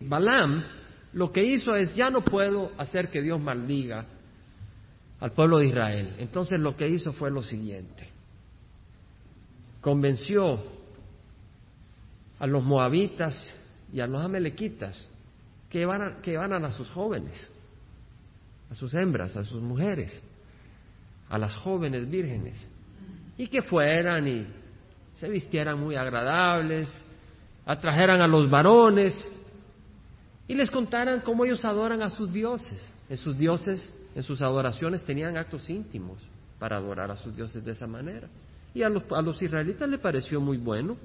Balaam lo que hizo es, ya no puedo hacer que Dios maldiga al pueblo de Israel. Entonces lo que hizo fue lo siguiente. Convenció a los moabitas y a los amalequitas que van que van a sus jóvenes, a sus hembras, a sus mujeres, a las jóvenes vírgenes, y que fueran y se vistieran muy agradables, atrajeran a los varones y les contaran cómo ellos adoran a sus dioses. En sus dioses, en sus adoraciones tenían actos íntimos para adorar a sus dioses de esa manera. Y a los, a los israelitas les pareció muy bueno,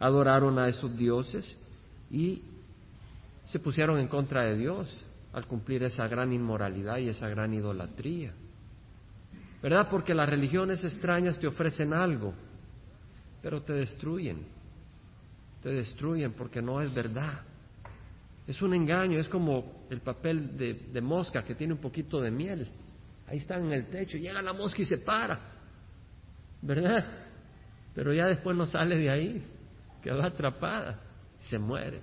adoraron a esos dioses y se pusieron en contra de Dios al cumplir esa gran inmoralidad y esa gran idolatría. ¿Verdad? Porque las religiones extrañas te ofrecen algo, pero te destruyen. Te destruyen porque no es verdad. Es un engaño, es como el papel de, mosca que tiene un poquito de miel. Ahí está en el techo, llega la mosca y se para. ¿Verdad? Pero ya después no sale de ahí, queda atrapada, se muere.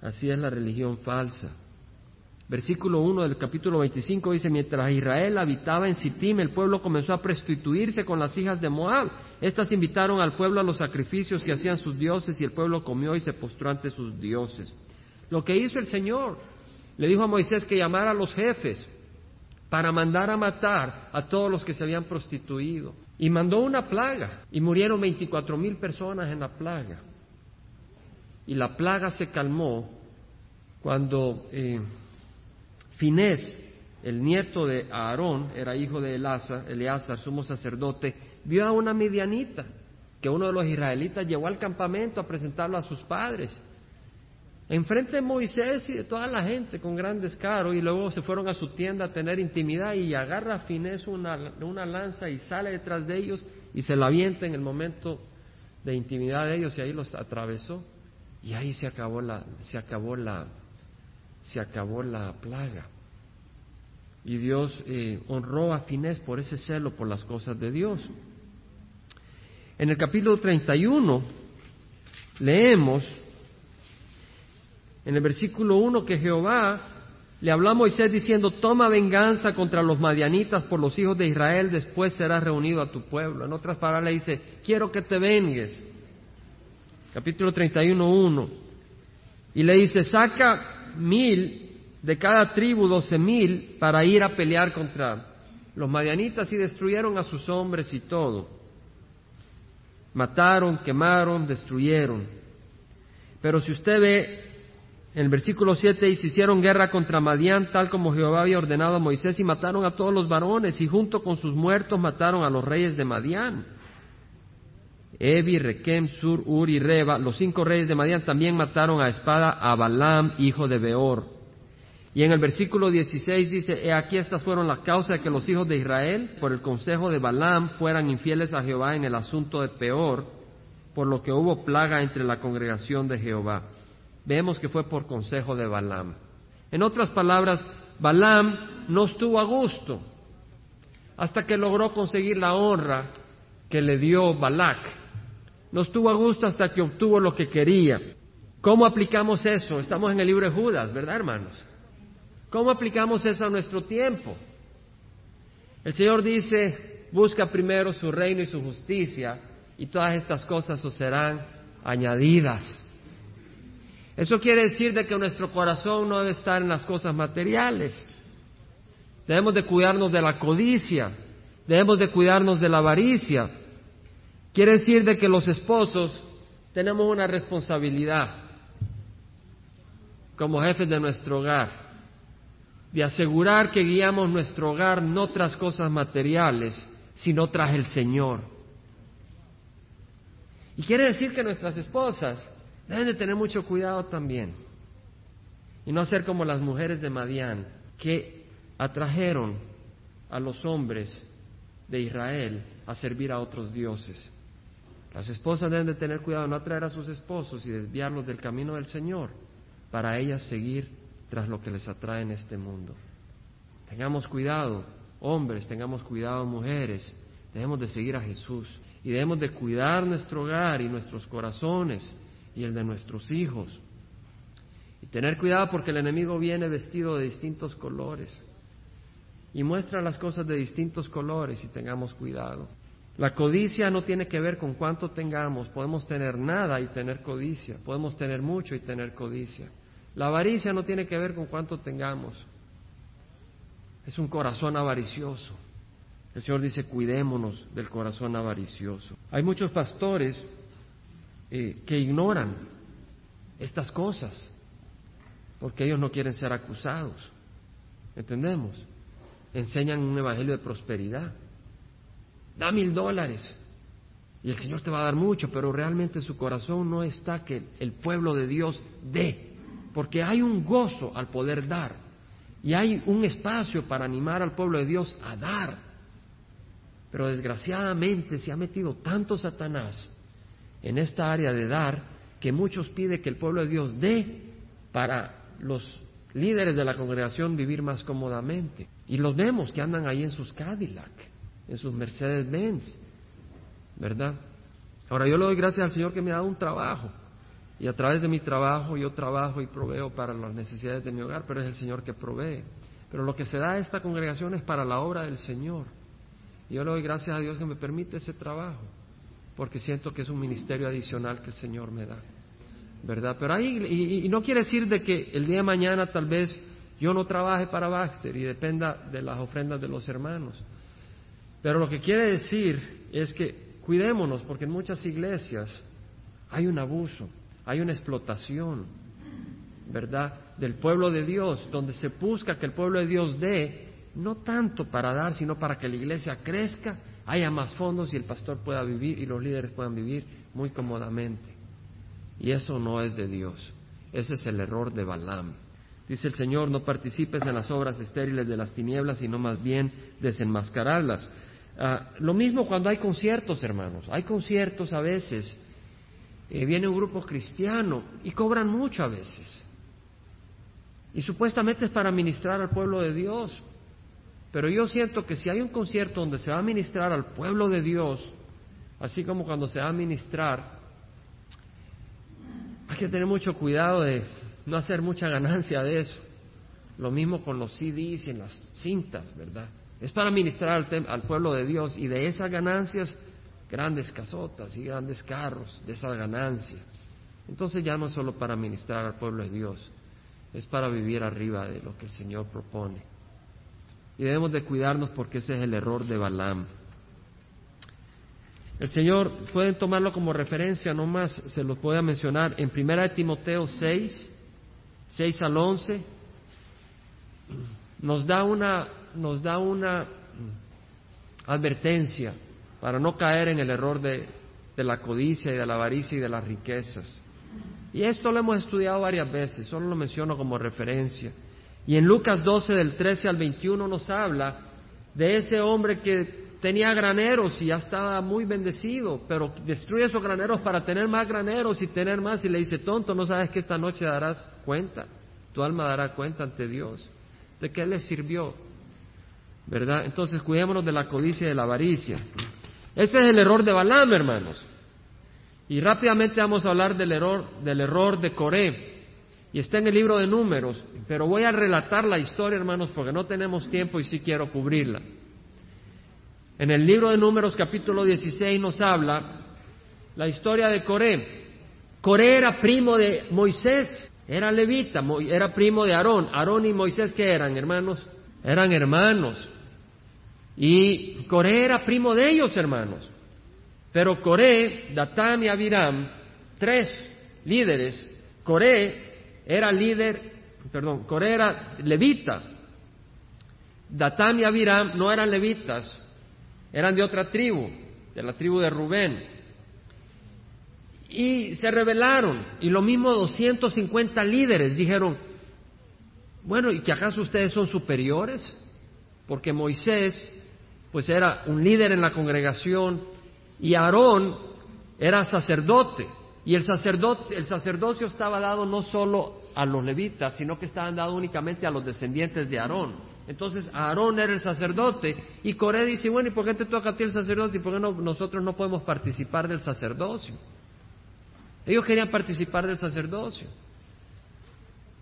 Así es la religión falsa. Versículo 1 del capítulo 25 dice, mientras Israel habitaba en Sittim, el pueblo comenzó a prostituirse con las hijas de Moab. Estas invitaron al pueblo a los sacrificios que hacían sus dioses y el pueblo comió y se postró ante sus dioses. Lo que hizo el Señor, le dijo a Moisés que llamara a los jefes para mandar a matar a todos los que se habían prostituido. Y mandó una plaga y murieron 24 mil personas en la plaga. Y la plaga se calmó cuando... Eh, Finés, el nieto de Aarón, era hijo de Eleazar, sumo sacerdote, vio a una medianita que uno de los israelitas llevó al campamento a presentarlo a sus padres. Enfrente de Moisés y de toda la gente con gran descaro, y luego se fueron a su tienda a tener intimidad y agarra a Finés una, una lanza y sale detrás de ellos y se la avienta en el momento de intimidad de ellos y ahí los atravesó. Y ahí se acabó la, se acabó la, se acabó la plaga. Y Dios eh, honró a Finés por ese celo por las cosas de Dios. En el capítulo 31 leemos en el versículo 1 que Jehová le habló a Moisés diciendo, toma venganza contra los madianitas por los hijos de Israel, después serás reunido a tu pueblo. En otras palabras le dice, quiero que te vengues. Capítulo 31, 1. Y le dice, saca mil de cada tribu, doce mil, para ir a pelear contra los madianitas y destruyeron a sus hombres y todo. Mataron, quemaron, destruyeron. Pero si usted ve en el versículo 7 y se hicieron guerra contra Madián, tal como Jehová había ordenado a Moisés, y mataron a todos los varones, y junto con sus muertos mataron a los reyes de Madián. Evi, Requem, Sur, Ur y Reba, los cinco reyes de Madián, también mataron a espada a Balaam, hijo de Beor. Y en el versículo 16 dice, He aquí estas fueron las causas de que los hijos de Israel, por el consejo de Balaam, fueran infieles a Jehová en el asunto de Peor, por lo que hubo plaga entre la congregación de Jehová. Vemos que fue por consejo de Balaam. En otras palabras, Balaam no estuvo a gusto hasta que logró conseguir la honra que le dio Balac no estuvo a gusto hasta que obtuvo lo que quería. ¿Cómo aplicamos eso? Estamos en el libro de Judas, ¿verdad, hermanos? ¿Cómo aplicamos eso a nuestro tiempo? El Señor dice, busca primero su reino y su justicia y todas estas cosas os serán añadidas. Eso quiere decir de que nuestro corazón no debe estar en las cosas materiales. Debemos de cuidarnos de la codicia, debemos de cuidarnos de la avaricia, Quiere decir de que los esposos tenemos una responsabilidad como jefes de nuestro hogar, de asegurar que guiamos nuestro hogar no tras cosas materiales, sino tras el Señor. Y quiere decir que nuestras esposas deben de tener mucho cuidado también y no hacer como las mujeres de Madián que atrajeron a los hombres de Israel a servir a otros dioses. Las esposas deben de tener cuidado no atraer a sus esposos y desviarlos del camino del Señor para ellas seguir tras lo que les atrae en este mundo. Tengamos cuidado, hombres, tengamos cuidado, mujeres, debemos de seguir a Jesús y debemos de cuidar nuestro hogar y nuestros corazones y el de nuestros hijos. Y Tener cuidado porque el enemigo viene vestido de distintos colores y muestra las cosas de distintos colores y tengamos cuidado. La codicia no tiene que ver con cuánto tengamos, podemos tener nada y tener codicia, podemos tener mucho y tener codicia. La avaricia no tiene que ver con cuánto tengamos, es un corazón avaricioso. El Señor dice, cuidémonos del corazón avaricioso. Hay muchos pastores eh, que ignoran estas cosas porque ellos no quieren ser acusados. ¿Entendemos? Enseñan un evangelio de prosperidad. Da mil dólares y el Señor te va a dar mucho, pero realmente su corazón no está que el pueblo de Dios dé, porque hay un gozo al poder dar y hay un espacio para animar al pueblo de Dios a dar. Pero desgraciadamente se ha metido tanto Satanás en esta área de dar que muchos piden que el pueblo de Dios dé para los líderes de la congregación vivir más cómodamente. Y los vemos que andan ahí en sus Cadillac, en sus Mercedes-Benz, ¿verdad? Ahora yo le doy gracias al Señor que me ha dado un trabajo. Y a través de mi trabajo yo trabajo y proveo para las necesidades de mi hogar, pero es el Señor que provee. Pero lo que se da a esta congregación es para la obra del Señor. Yo le doy gracias a Dios que me permite ese trabajo, porque siento que es un ministerio adicional que el Señor me da. ¿verdad? Pero ahí, y, no quiere decir de que el día de mañana tal vez yo no trabaje para Baxter y dependa de las ofrendas de los hermanos. Pero lo que quiere decir es que cuidémonos, porque en muchas iglesias hay un abuso, hay una explotación, ¿verdad? Del pueblo de Dios, donde se busca que el pueblo de Dios dé, no tanto para dar, sino para que la iglesia crezca, haya más fondos y el pastor pueda vivir y los líderes puedan vivir muy cómodamente. Y eso no es de Dios. Ese es el error de Balaam. Dice el Señor, no participes en las obras estériles de las tinieblas, sino más bien desenmascararlas. Ah, lo mismo cuando hay conciertos, hermanos. Hay conciertos a veces. Eh, viene un grupo cristiano y cobran mucho a veces. Y supuestamente es para ministrar al pueblo de Dios. Pero yo siento que si hay un concierto donde se va a ministrar al pueblo de Dios, así como cuando se va a ministrar hay que tener mucho cuidado de no hacer mucha ganancia de eso. Lo mismo con los CDs y en las cintas, ¿verdad? Es para ministrar al, pueblo de Dios y de esas ganancias, grandes casotas y grandes carros, de esas ganancias. Entonces ya no es solo para ministrar al pueblo de Dios, es para vivir arriba de lo que el Señor propone. Y debemos de cuidarnos porque ese es el error de Balaam. El Señor, pueden tomarlo como referencia, no más se los voy a mencionar, en 1 Timoteo 6, 6 al 11, nos da una, nos da una advertencia para no caer en el error de, de la codicia y de la avaricia y de las riquezas. Y esto lo hemos estudiado varias veces, solo lo menciono como referencia. Y en Lucas 12 del 13 al 21 nos habla de ese hombre que tenía graneros y ya estaba muy bendecido, pero destruye esos graneros para tener más graneros y tener más y le dice, tonto, ¿no sabes que esta noche darás cuenta? Tu alma dará cuenta ante Dios. ¿De qué le sirvió? ¿Verdad? Entonces cuidémonos de la codicia y de la avaricia. Ese es el error de Balaam, hermanos. Y rápidamente vamos a hablar del error, del error de Coré. Y está en el libro de números, pero voy a relatar la historia, hermanos, porque no tenemos tiempo y sí quiero cubrirla. En el libro de Números capítulo 16 nos habla la historia de Coré. Coré era primo de Moisés, era levita, era primo de Aarón. Aarón y Moisés, ¿qué eran, hermanos? Eran hermanos. Y Coré era primo de ellos, hermanos. Pero Coré, Datán y Abiram, tres líderes, Coré era líder, perdón, Coré era levita. Datán y Abiram no eran levitas, eran de otra tribu, de la tribu de Rubén. Y se rebelaron, y lo mismo 250 líderes dijeron, bueno, ¿y que acaso ustedes son superiores? Porque Moisés, pues era un líder en la congregación, y Aarón era sacerdote, y el, sacerdote, el sacerdocio estaba dado no solo a los levitas, sino que estaban dado únicamente a los descendientes de Aarón. Entonces Aarón era el sacerdote y Coré dice, bueno, ¿y por qué te toca a ti el sacerdote y por qué nosotros no podemos participar del sacerdocio? Ellos querían participar del sacerdocio.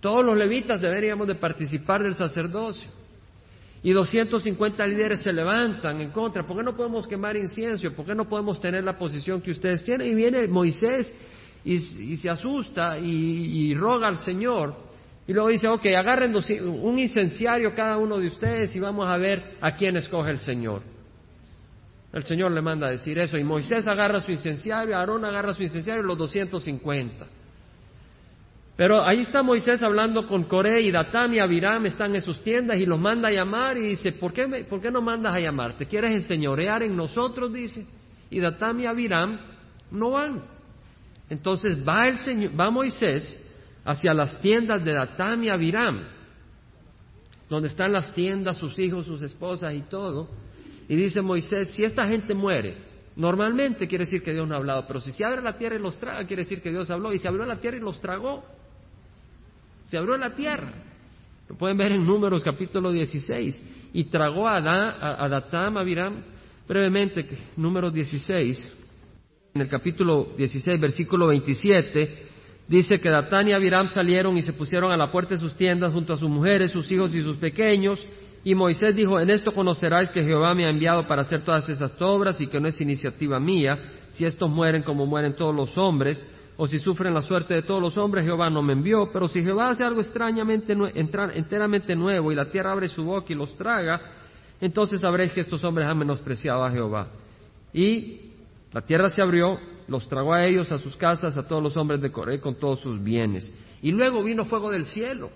Todos los levitas deberíamos de participar del sacerdocio. Y 250 líderes se levantan en contra. ¿Por qué no podemos quemar incienso? ¿Por qué no podemos tener la posición que ustedes tienen? Y viene Moisés y, se asusta y, roga al Señor. Y luego dice, ok, agarren un incenciario cada uno de ustedes y vamos a ver a quién escoge el Señor. El Señor le manda a decir eso. Y Moisés agarra su incenciario, Aarón agarra su incenciario, los 250. Pero ahí está Moisés hablando con Coré y Datán y Abiram, están en sus tiendas y los manda a llamar y dice, ¿por qué, ¿por qué no mandas a llamar? ¿Te quieres enseñorear en nosotros? Dice. Y Datán y Abiram no van. Entonces va, el Señor, va Moisés hacia las tiendas de Datán y Abiram, donde están las tiendas, sus hijos, sus esposas y todo. Y dice Moisés, si esta gente muere, normalmente quiere decir que Dios no ha hablado, pero si se abre la tierra y los traga, quiere decir que Dios habló. Y se abrió la tierra y los tragó se abrió la tierra. Lo pueden ver en Números capítulo 16. Y tragó a, a, Datam, a Abiram, brevemente, Números 16, en el capítulo 16, versículo 27, dice que Datán y Abiram salieron y se pusieron a la puerta de sus tiendas junto a sus mujeres, sus hijos y sus pequeños. Y Moisés dijo, en esto conoceráis que Jehová me ha enviado para hacer todas esas obras y que no es iniciativa mía, si estos mueren como mueren todos los hombres, o si sufren la suerte de todos los hombres, Jehová no me envió. Pero si Jehová hace algo extrañamente, enteramente nuevo y la tierra abre su boca y los traga, entonces sabréis que estos hombres han menospreciado a Jehová. Y la tierra se abrió, los tragó a ellos, a sus casas, a todos los hombres de Coré con todos sus bienes. Y luego vino fuego del cielo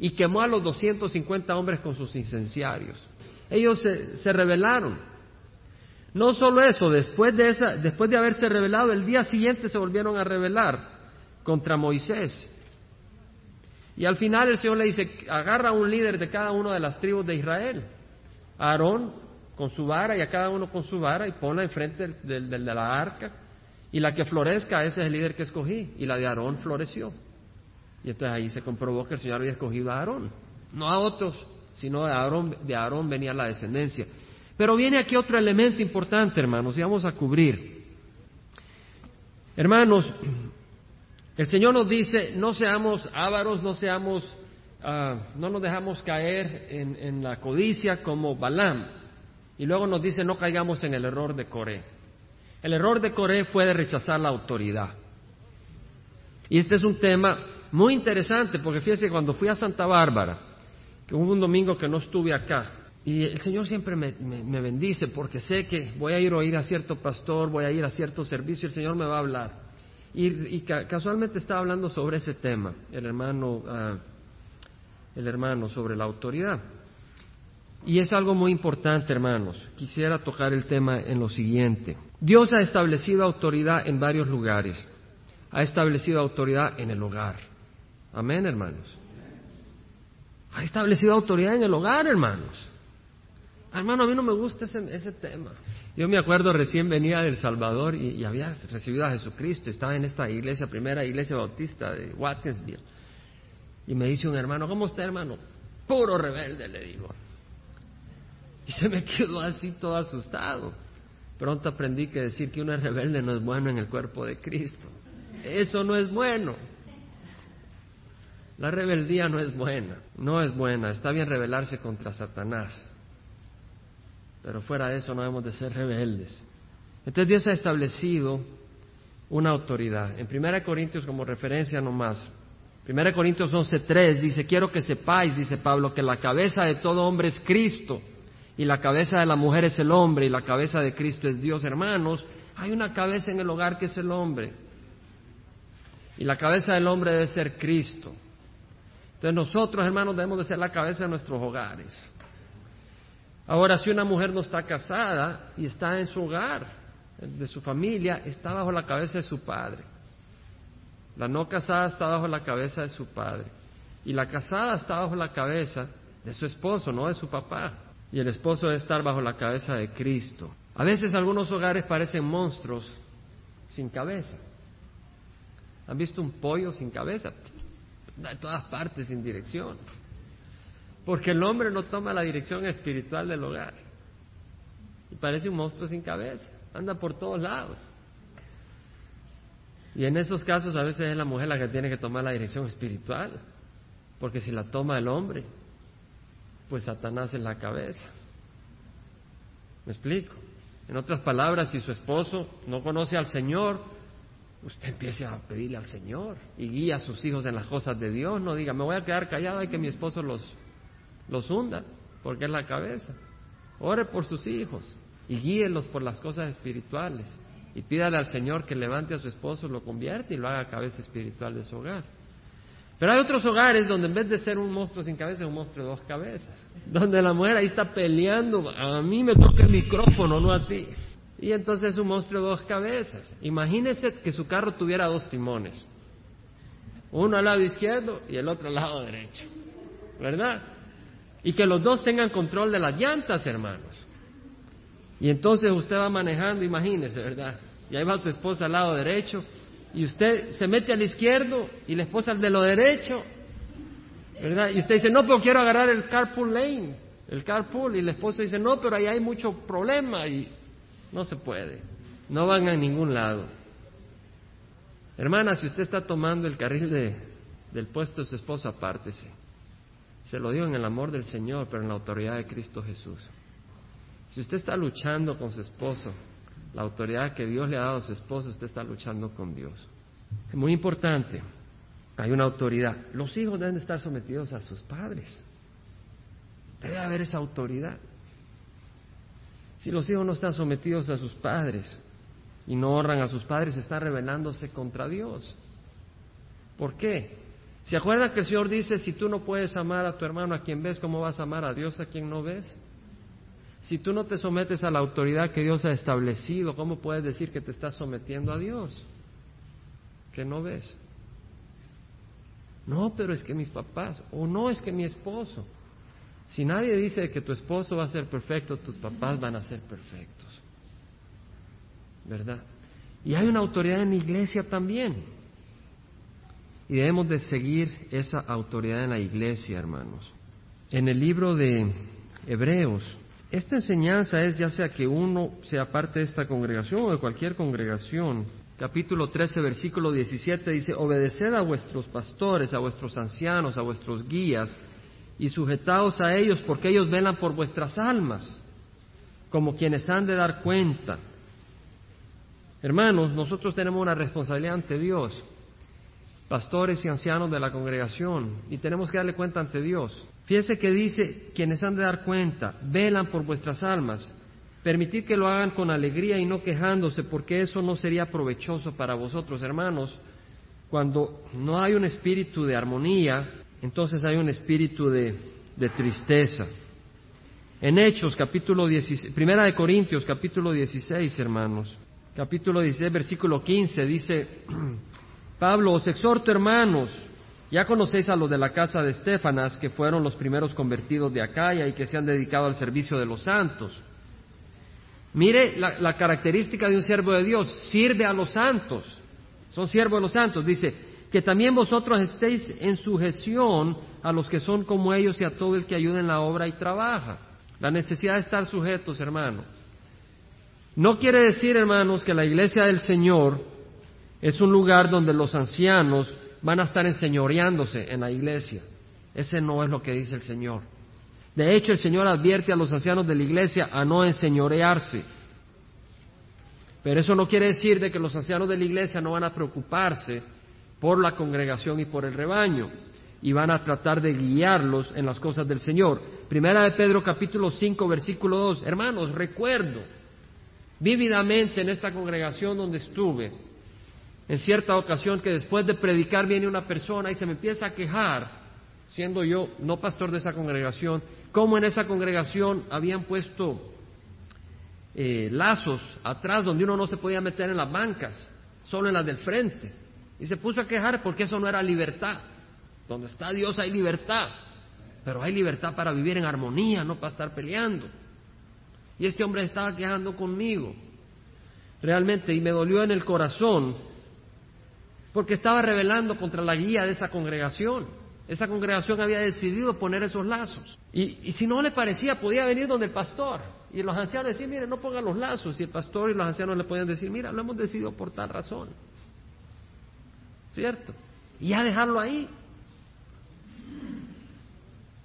y quemó a los 250 hombres con sus incenciarios. Ellos se, se rebelaron no solo eso, después de, esa, después de haberse revelado, el día siguiente se volvieron a rebelar contra Moisés. Y al final el Señor le dice, agarra a un líder de cada una de las tribus de Israel, a Aarón con su vara y a cada uno con su vara y ponla enfrente del, de la arca. Y la que florezca, ese es el líder que escogí. Y la de Aarón floreció. Y entonces ahí se comprobó que el Señor había escogido a Aarón, no a otros, sino de Aarón, de Aarón venía la descendencia. Pero viene aquí otro elemento importante, hermanos, y vamos a cubrir. Hermanos, el Señor nos dice, no seamos ávaros, no seamos, ah, no nos dejamos caer en, en, la codicia como Balaam. Y luego nos dice, no caigamos en el error de Coré. El error de Coré fue de rechazar la autoridad. Y este es un tema muy interesante, porque fíjese, cuando fui a Santa Bárbara, que hubo un domingo que no estuve acá, y el Señor siempre me, bendice porque sé que voy a ir a oír a cierto pastor, voy a ir a cierto servicio, el Señor me va a hablar. Y, casualmente estaba hablando sobre ese tema, el hermano, ah, el hermano sobre la autoridad. Y es algo muy importante, hermanos. Quisiera tocar el tema en lo siguiente. Dios ha establecido autoridad en varios lugares. Ha establecido autoridad en el hogar. Amén, hermanos. Ha establecido autoridad en el hogar, hermanos. Hermano, a mí no me gusta ese, tema. Yo me acuerdo, recién venía del Salvador y, había recibido a Jesucristo. Estaba en esta iglesia, primera iglesia bautista de Watkinsville. Y me dice un hermano, ¿cómo está, hermano? Puro rebelde, le digo. Y se me quedó así todo asustado. Pronto aprendí que decir que uno es rebelde no es bueno en el cuerpo de Cristo. Eso no es bueno. La rebeldía no es buena, no es buena. Está bien rebelarse contra Satanás pero fuera de eso no debemos de ser rebeldes. Entonces Dios ha establecido una autoridad. En 1 Corintios, como referencia nomás, 1 Corintios 11.3 dice, quiero que sepáis, dice Pablo, que la cabeza de todo hombre es Cristo, y la cabeza de la mujer es el hombre, y la cabeza de Cristo es Dios. Hermanos, hay una cabeza en el hogar que es el hombre, y la cabeza del hombre debe ser Cristo. Entonces nosotros, hermanos, debemos de ser la cabeza de nuestros hogares. Ahora, si una mujer no está casada y está en su hogar, de su familia, está bajo la cabeza de su padre. La no casada está bajo la cabeza de su padre. Y la casada está bajo la cabeza de su esposo, no de su papá. Y el esposo debe estar bajo la cabeza de Cristo. A veces algunos hogares parecen monstruos sin cabeza. ¿Han visto un pollo sin cabeza? De todas partes, sin dirección. Porque el hombre no toma la dirección espiritual del hogar. Y parece un monstruo sin cabeza. Anda por todos lados. Y en esos casos a veces es la mujer la que tiene que tomar la dirección espiritual. Porque si la toma el hombre, pues Satanás es la cabeza. ¿Me explico? En otras palabras, si su esposo no conoce al Señor, usted empiece a pedirle al Señor y guía a sus hijos en las cosas de Dios. No diga, me voy a quedar callado y que mi esposo los, los hunda, porque es la cabeza. Ore por sus hijos y guíelos por las cosas espirituales. Y pídale al Señor que levante a su esposo, lo convierta y lo haga cabeza espiritual de su hogar. Pero hay otros hogares donde en vez de ser un monstruo sin cabeza, es un monstruo de dos cabezas. Donde la mujer ahí está peleando, a mí me toca el micrófono, no a ti. Y entonces es un monstruo de dos cabezas. Imagínese que su carro tuviera dos timones. Uno al lado izquierdo y el otro al lado derecho. ¿Verdad? Y que los dos tengan control de las llantas, hermanos. Y entonces usted va manejando, imagínese, ¿verdad? Y ahí va su esposa al lado derecho y usted se mete al izquierdo y la esposa al de lo derecho, ¿verdad? Y usted dice, no, pero quiero agarrar el carpool lane, el carpool, y la esposa dice, no, pero ahí hay mucho problema y no se puede, no van a ningún lado. Hermana, si usted está tomando el carril de, del puesto de su esposo, apártese. Se lo digo en el amor del Señor, pero en la autoridad de Cristo Jesús. Si usted está luchando con su esposo, la autoridad que Dios le ha dado a su esposo, usted está luchando con Dios. Es muy importante. Hay una autoridad. Los hijos deben estar sometidos a sus padres. Debe haber esa autoridad. Si los hijos no están sometidos a sus padres y no honran a sus padres, están rebelándose contra Dios. ¿Por qué? ¿Se acuerdan que el Señor dice, si tú no puedes amar a tu hermano a quien ves, ¿cómo vas a amar a Dios a quien no ves? Si tú no te sometes a la autoridad que Dios ha establecido, ¿cómo puedes decir que te estás sometiendo a Dios? Que no ves. No, pero es que mis papás, o no es que mi esposo. Si nadie dice que tu esposo va a ser perfecto, tus papás van a ser perfectos. ¿Verdad? Y hay una autoridad en la iglesia también. Y debemos de seguir esa autoridad en la iglesia, hermanos. En el libro de Hebreos, esta enseñanza es ya sea que uno sea parte de esta congregación o de cualquier congregación. Capítulo 13, versículo 17 dice, obedeced a vuestros pastores, a vuestros ancianos, a vuestros guías, y sujetaos a ellos porque ellos velan por vuestras almas, como quienes han de dar cuenta. Hermanos, nosotros tenemos una responsabilidad ante Dios, pastores y ancianos de la congregación, y tenemos que darle cuenta ante Dios. Fíjense que dice, quienes han de dar cuenta, velan por vuestras almas, permitid que lo hagan con alegría y no quejándose, porque eso no sería provechoso para vosotros, hermanos. Cuando no hay un espíritu de armonía, entonces hay un espíritu de, tristeza. En Hechos, capítulo 16, Primera de Corintios, capítulo 16, hermanos, capítulo 16, versículo 15, dice, Pablo, os exhorto, hermanos, ya conocéis a los de la casa de Estefanas, que fueron los primeros convertidos de Acaya y que se han dedicado al servicio de los santos. Mire la, característica de un siervo de Dios, sirve a los santos, son siervos de los santos. Dice, que también vosotros estéis en sujeción a los que son como ellos y a todo el que ayuda en la obra y trabaja. La necesidad de estar sujetos, hermano. No quiere decir, hermanos, que la iglesia del Señor es un lugar donde los ancianos van a estar enseñoreándose en la iglesia. Ese no es lo que dice el Señor. De hecho, el Señor advierte a los ancianos de la iglesia a no enseñorearse. Pero eso no quiere decir de que los ancianos de la iglesia no van a preocuparse por la congregación y por el rebaño y van a tratar de guiarlos en las cosas del Señor. Primera de Pedro capítulo 5 versículo 2. Hermanos, recuerdo vívidamente en esta congregación donde estuve en cierta ocasión que después de predicar viene una persona y se me empieza a quejar, siendo yo no pastor de esa congregación, cómo en esa congregación habían puesto eh, lazos atrás donde uno no se podía meter en las bancas, solo en las del frente. Y se puso a quejar porque eso no era libertad. Donde está Dios hay libertad, pero hay libertad para vivir en armonía, no para estar peleando. Y este hombre estaba quejando conmigo, realmente, y me dolió en el corazón porque estaba rebelando contra la guía de esa congregación. Esa congregación había decidido poner esos lazos. Y, si no le parecía, podía venir donde el pastor. Y los ancianos decían, mire, no pongan los lazos. Y el pastor y los ancianos le podían decir, mira, lo hemos decidido por tal razón. ¿Cierto? Y ya dejarlo ahí.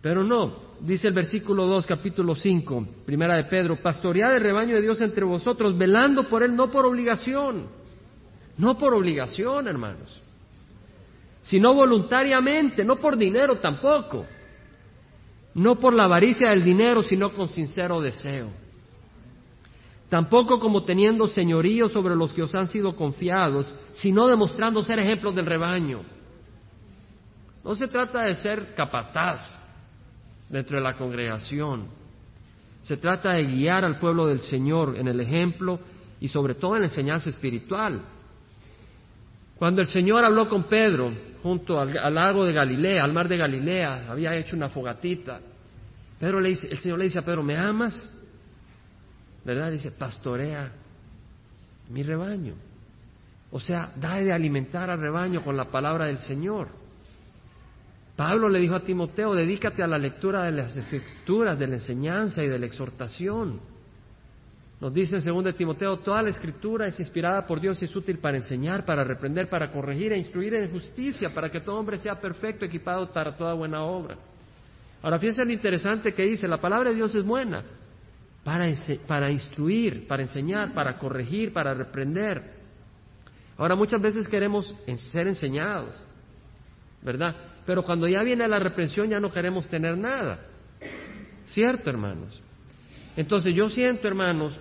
Pero no, dice el versículo 2, capítulo 5, primera de Pedro, pastoread el rebaño de Dios entre vosotros, velando por él, no por obligación, no por obligación, hermanos, sino voluntariamente, no por dinero tampoco, no por la avaricia del dinero, sino con sincero deseo. Tampoco como teniendo señorío sobre los que os han sido confiados, sino demostrando ser ejemplos del rebaño. No se trata de ser capataz dentro de la congregación. Se trata de guiar al pueblo del Señor en el ejemplo y sobre todo en la enseñanza espiritual. Cuando el Señor habló con Pedro junto al, lago de Galilea, al mar de Galilea, había hecho una fogatita. Pedro le dice, el Señor le dice a Pedro, ¿me amas? ¿Verdad? Dice, pastorea mi rebaño. O sea, da de alimentar al rebaño con la palabra del Señor. Pablo le dijo a Timoteo, dedícate a la lectura de las escrituras, de la enseñanza y de la exhortación. Nos dice en 2 Timoteo, toda la escritura es inspirada por Dios y es útil para enseñar, para reprender, para corregir e instruir en justicia, para que todo hombre sea perfecto, equipado para toda buena obra. Ahora fíjense lo interesante que dice, la palabra de Dios es buena para, para instruir, para enseñar, para corregir, para reprender. Ahora muchas veces queremos ser enseñados, ¿verdad? Pero cuando ya viene la reprensión ya no queremos tener nada. ¿Cierto, hermanos? Entonces yo siento, hermanos,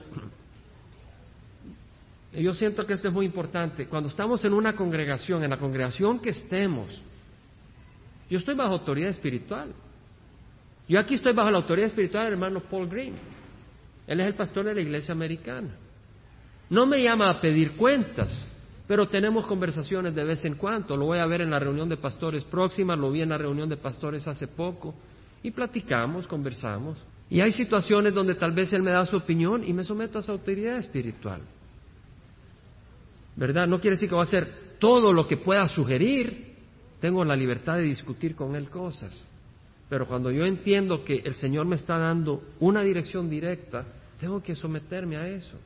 yo siento que esto es muy importante. Cuando estamos en una congregación, en la congregación que estemos, yo estoy bajo autoridad espiritual. Yo aquí estoy bajo la autoridad espiritual del hermano Paul Green. Él es el pastor de la iglesia americana. No me llama a pedir cuentas. Pero tenemos conversaciones de vez en cuando. Lo voy a ver en la reunión de pastores próxima, lo vi en la reunión de pastores hace poco. Y platicamos, conversamos. Y hay situaciones donde tal vez él me da su opinión y me someto a su autoridad espiritual. ¿Verdad? No quiere decir que va a hacer todo lo que pueda sugerir. Tengo la libertad de discutir con él cosas. Pero cuando yo entiendo que el Señor me está dando una dirección directa, tengo que someterme a eso.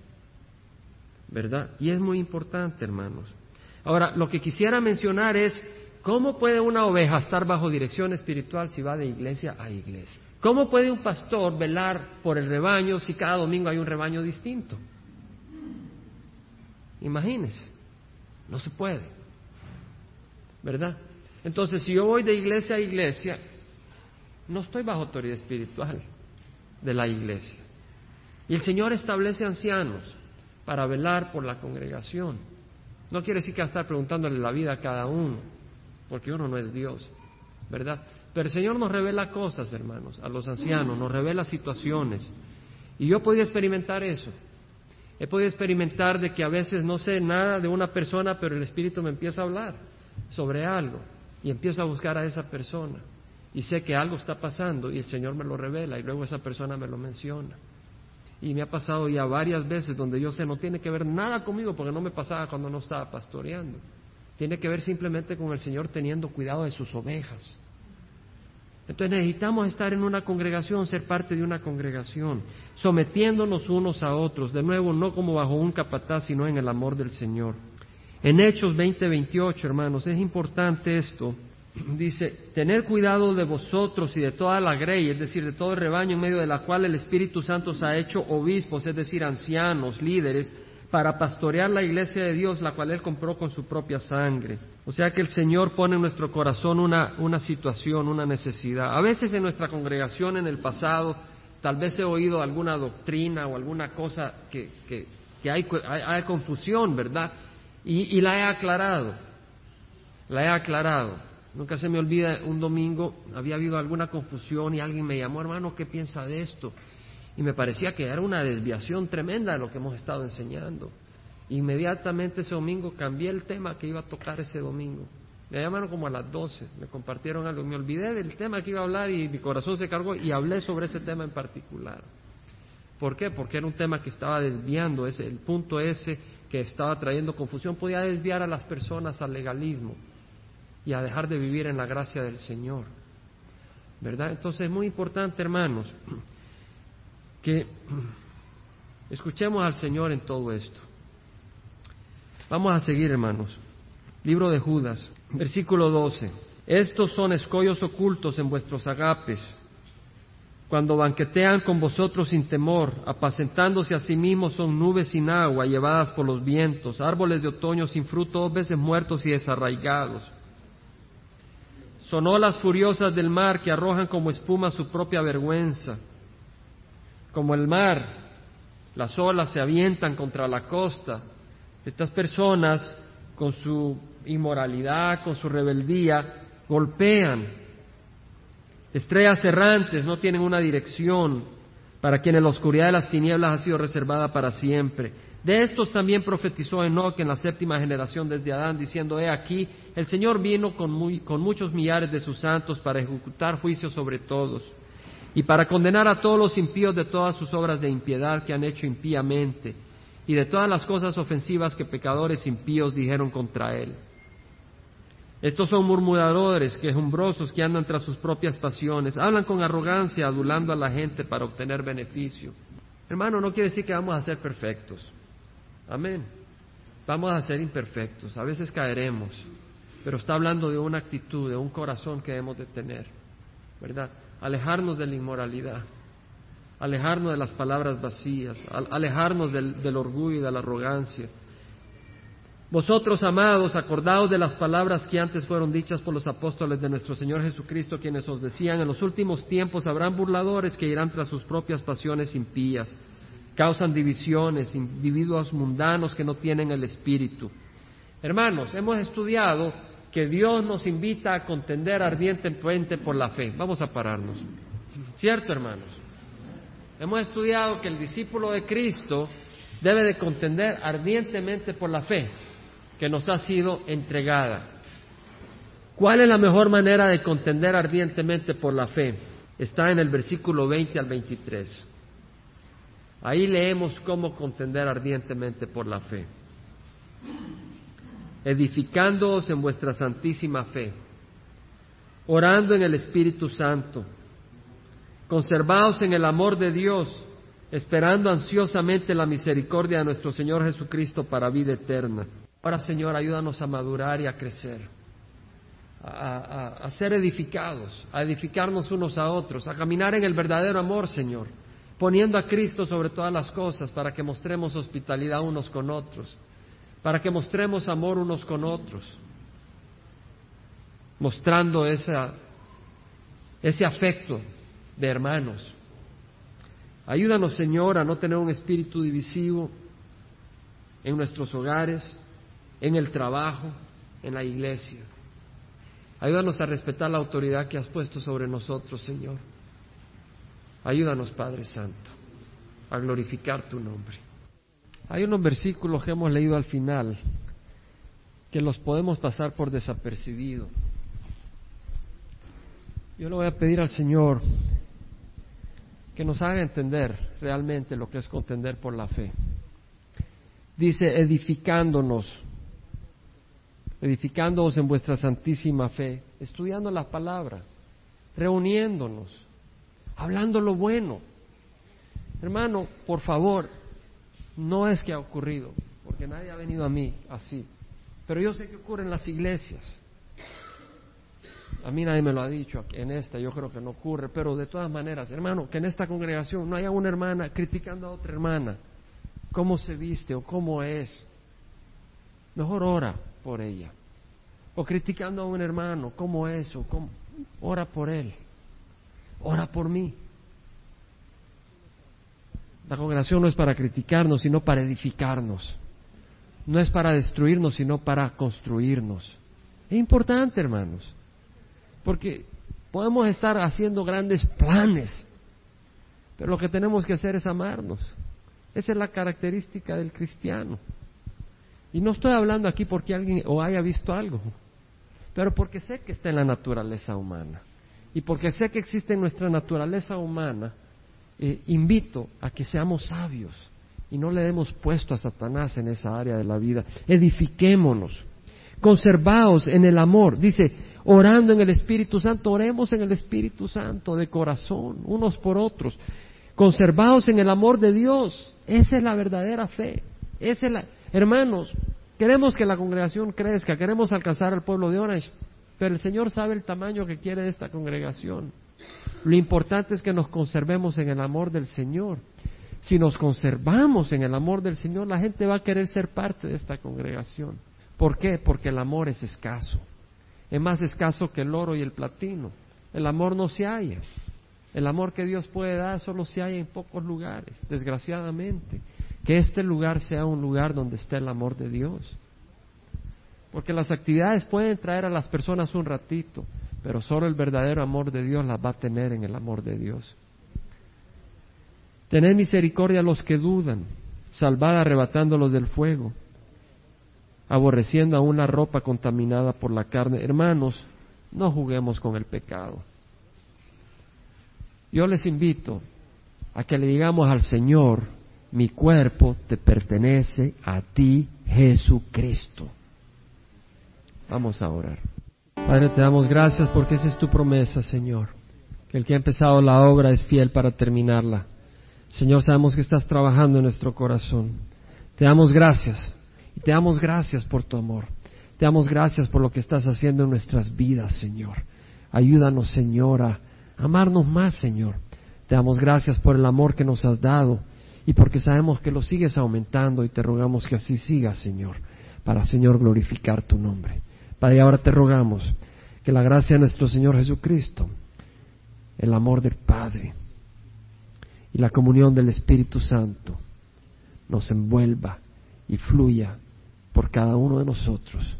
¿verdad? Y es muy importante, hermanos. Ahora, lo que quisiera mencionar es cómo puede una oveja estar bajo dirección espiritual si va de iglesia a iglesia. ¿Cómo puede un pastor velar por el rebaño si cada domingo hay un rebaño distinto? Imagínese, no se puede, ¿verdad? Entonces, si yo voy de iglesia a iglesia, no estoy bajo autoridad espiritual de la iglesia. Y el Señor establece ancianos para velar por la congregación. No quiere decir que va a estar preguntándole la vida a cada uno, porque uno no es Dios, ¿verdad? Pero el Señor nos revela cosas, hermanos, a los ancianos, nos revela situaciones. Y yo podido experimentar eso. He podido experimentar de que a veces no sé nada de una persona, pero el Espíritu me empieza a hablar sobre algo y empiezo a buscar a esa persona. Y sé que algo está pasando y el Señor me lo revela y luego esa persona me lo menciona. Y me ha pasado ya varias veces donde yo sé no tiene que ver nada conmigo porque no me pasaba cuando no estaba pastoreando. Tiene que ver simplemente con el Señor teniendo cuidado de sus ovejas. Entonces necesitamos estar en una congregación, ser parte de una congregación, sometiéndonos unos a otros, de nuevo no como bajo un capataz, sino en el amor del Señor. En Hechos 20:28, hermanos, es importante esto dice, tener cuidado de vosotros y de toda la grey, es decir, de todo el rebaño en medio de la cual el Espíritu Santo os ha hecho obispos, es decir, ancianos, líderes, para pastorear la iglesia de Dios, la cual Él compró con su propia sangre. O sea que el Señor pone en nuestro corazón una, una situación, una necesidad. A veces en nuestra congregación en el pasado, tal vez he oído alguna doctrina o alguna cosa que, que, hay, hay, confusión, ¿verdad? Y, y la he aclarado, la he aclarado. Nunca se me olvida, un domingo había habido alguna confusión y alguien me llamó, hermano, ¿qué piensa de esto? Y me parecía que era una desviación tremenda de lo que hemos estado enseñando. Inmediatamente ese domingo cambié el tema que iba a tocar ese domingo. Me llamaron como a las 12, me compartieron algo. Me olvidé del tema que iba a hablar y mi corazón se cargó y hablé sobre ese tema en particular. ¿Por qué? Porque era un tema que estaba desviando, ese, el punto ese que estaba trayendo confusión podía desviar a las personas al legalismo y a dejar de vivir en la gracia del Señor. ¿Verdad? Entonces es muy importante, hermanos, que escuchemos al Señor en todo esto. Vamos a seguir, hermanos. Libro de Judas, versículo 12. Estos son escollos ocultos en vuestros agapes, cuando banquetean con vosotros sin temor, apacentándose a sí mismos son nubes sin agua, llevadas por los vientos, árboles de otoño sin fruto, dos veces muertos y desarraigados. Son olas furiosas del mar que arrojan como espuma su propia vergüenza. Como el mar, las olas se avientan contra la costa. Estas personas, con su inmoralidad, con su rebeldía, golpean Estrellas errantes no tienen una dirección, para quienes la oscuridad de las tinieblas ha sido reservada para siempre. De estos también profetizó Enoch en la séptima generación desde Adán, diciendo, he aquí, el Señor vino con, con muchos millares de sus santos para ejecutar juicio sobre todos y para condenar a todos los impíos de todas sus obras de impiedad que han hecho impíamente y de todas las cosas ofensivas que pecadores impíos dijeron contra él. Estos son murmuradores, quejumbrosos, que andan tras sus propias pasiones, hablan con arrogancia, adulando a la gente para obtener beneficio. Hermano, no quiere decir que vamos a ser perfectos. Amén. Vamos a ser imperfectos, a veces caeremos, pero está hablando de una actitud, de un corazón que debemos de tener, ¿verdad? Alejarnos de la inmoralidad, alejarnos de las palabras vacías, alejarnos del, orgullo y de la arrogancia vosotros, amados, acordaos de las palabras que antes fueron dichas por los apóstoles de nuestro Señor Jesucristo, quienes os decían, en los últimos tiempos habrán burladores que irán tras sus propias pasiones impías, causan divisiones, individuos mundanos que no tienen el Espíritu. Hermanos, hemos estudiado que Dios nos invita a contender ardientemente por la fe. Vamos a pararnos. ¿Cierto, hermanos? Hemos estudiado que el discípulo de Cristo debe de contender ardientemente por la fe que nos ha sido entregada. ¿Cuál es la mejor manera de contender ardientemente por la fe? Está en el versículo 20 al 23. Ahí leemos cómo contender ardientemente por la fe. Edificándoos en vuestra santísima fe, orando en el Espíritu Santo, conservaos en el amor de Dios, esperando ansiosamente la misericordia de nuestro Señor Jesucristo para vida eterna. Ahora, Señor, ayúdanos a madurar y a crecer, a, ser edificados, a edificarnos unos a otros, a caminar en el verdadero amor, Señor, poniendo a Cristo sobre todas las cosas para que mostremos hospitalidad unos con otros, para que mostremos amor unos con otros, mostrando ese afecto de hermanos. Ayúdanos, Señor, a no tener un espíritu divisivo en nuestros hogares, en el trabajo, en la iglesia. Ayúdanos a respetar la autoridad que has puesto sobre nosotros, Señor. Ayúdanos, Padre Santo, a glorificar tu nombre. Hay unos versículos que hemos leído al final que los podemos pasar por desapercibido. Yo le voy a pedir al Señor que nos haga entender realmente lo que es contender por la fe. Dice, edificándonos edificándonos en vuestra santísima fe, estudiando la palabra, reuniéndonos, hablando lo bueno. Hermano, por favor, no es que ha ocurrido, porque nadie ha venido a mí así, pero yo sé que ocurre en las iglesias. A mí nadie me lo ha dicho en esta, yo creo que no ocurre, pero de todas maneras, hermano, que en esta congregación no haya una hermana criticando a otra hermana, cómo se viste o cómo es. Mejor ora, por ella. O criticando a un hermano, ¿cómo eso? ¿Cómo? Ora por él. Ora por mí. La congregación no es para criticarnos, sino para edificarnos. No es para destruirnos, sino para construirnos. Es importante, hermanos, porque podemos estar haciendo grandes planes, pero lo que tenemos que hacer es amarnos. Esa es la característica del cristiano. Y no estoy hablando aquí porque alguien o haya visto algo, pero porque sé que está en la naturaleza humana. Y porque sé que existe en nuestra naturaleza humana, eh, invito a que seamos sabios y no le demos puesto a Satanás en esa área de la vida. Edifiquémonos, conservaos en el amor. Dice, orando en el Espíritu Santo, oremos en el Espíritu Santo de corazón, unos por otros. Conservaos en el amor de Dios. Esa es la verdadera fe. Esa es la, Hermanos, queremos que la congregación crezca, queremos alcanzar al pueblo de Orange. Pero el Señor sabe el tamaño que quiere de esta congregación. Lo importante es que nos conservemos en el amor del Señor. Si nos conservamos en el amor del Señor, la gente va a querer ser parte de esta congregación. ¿Por qué? Porque el amor es escaso. Es más escaso que el oro y el platino. El amor no se halla. El amor que Dios puede dar solo se halla en pocos lugares, desgraciadamente. Que este lugar sea un lugar donde esté el amor de Dios. Porque las actividades pueden traer a las personas un ratito, pero solo el verdadero amor de Dios las va a tener en el amor de Dios. Tened misericordia a los que dudan, salvad arrebatándolos del fuego, aborreciendo a una ropa contaminada por la carne. Hermanos, no juguemos con el pecado. Yo les invito a que le digamos al Señor, mi cuerpo te pertenece a ti, Jesucristo. Vamos a orar. Padre, te damos gracias porque esa es tu promesa, Señor. Que el que ha empezado la obra es fiel para terminarla. Señor, sabemos que estás trabajando en nuestro corazón. Te damos gracias y te damos gracias por tu amor. Te damos gracias por lo que estás haciendo en nuestras vidas, Señor. Ayúdanos, Señor, a amarnos más, Señor. Te damos gracias por el amor que nos has dado y porque sabemos que lo sigues aumentando y te rogamos que así siga, Señor, para, Señor, glorificar tu nombre. Padre, ahora te rogamos que la gracia de nuestro Señor Jesucristo, el amor del Padre y la comunión del Espíritu Santo nos envuelva y fluya por cada uno de nosotros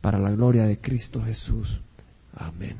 para la gloria de Cristo Jesús. Amén.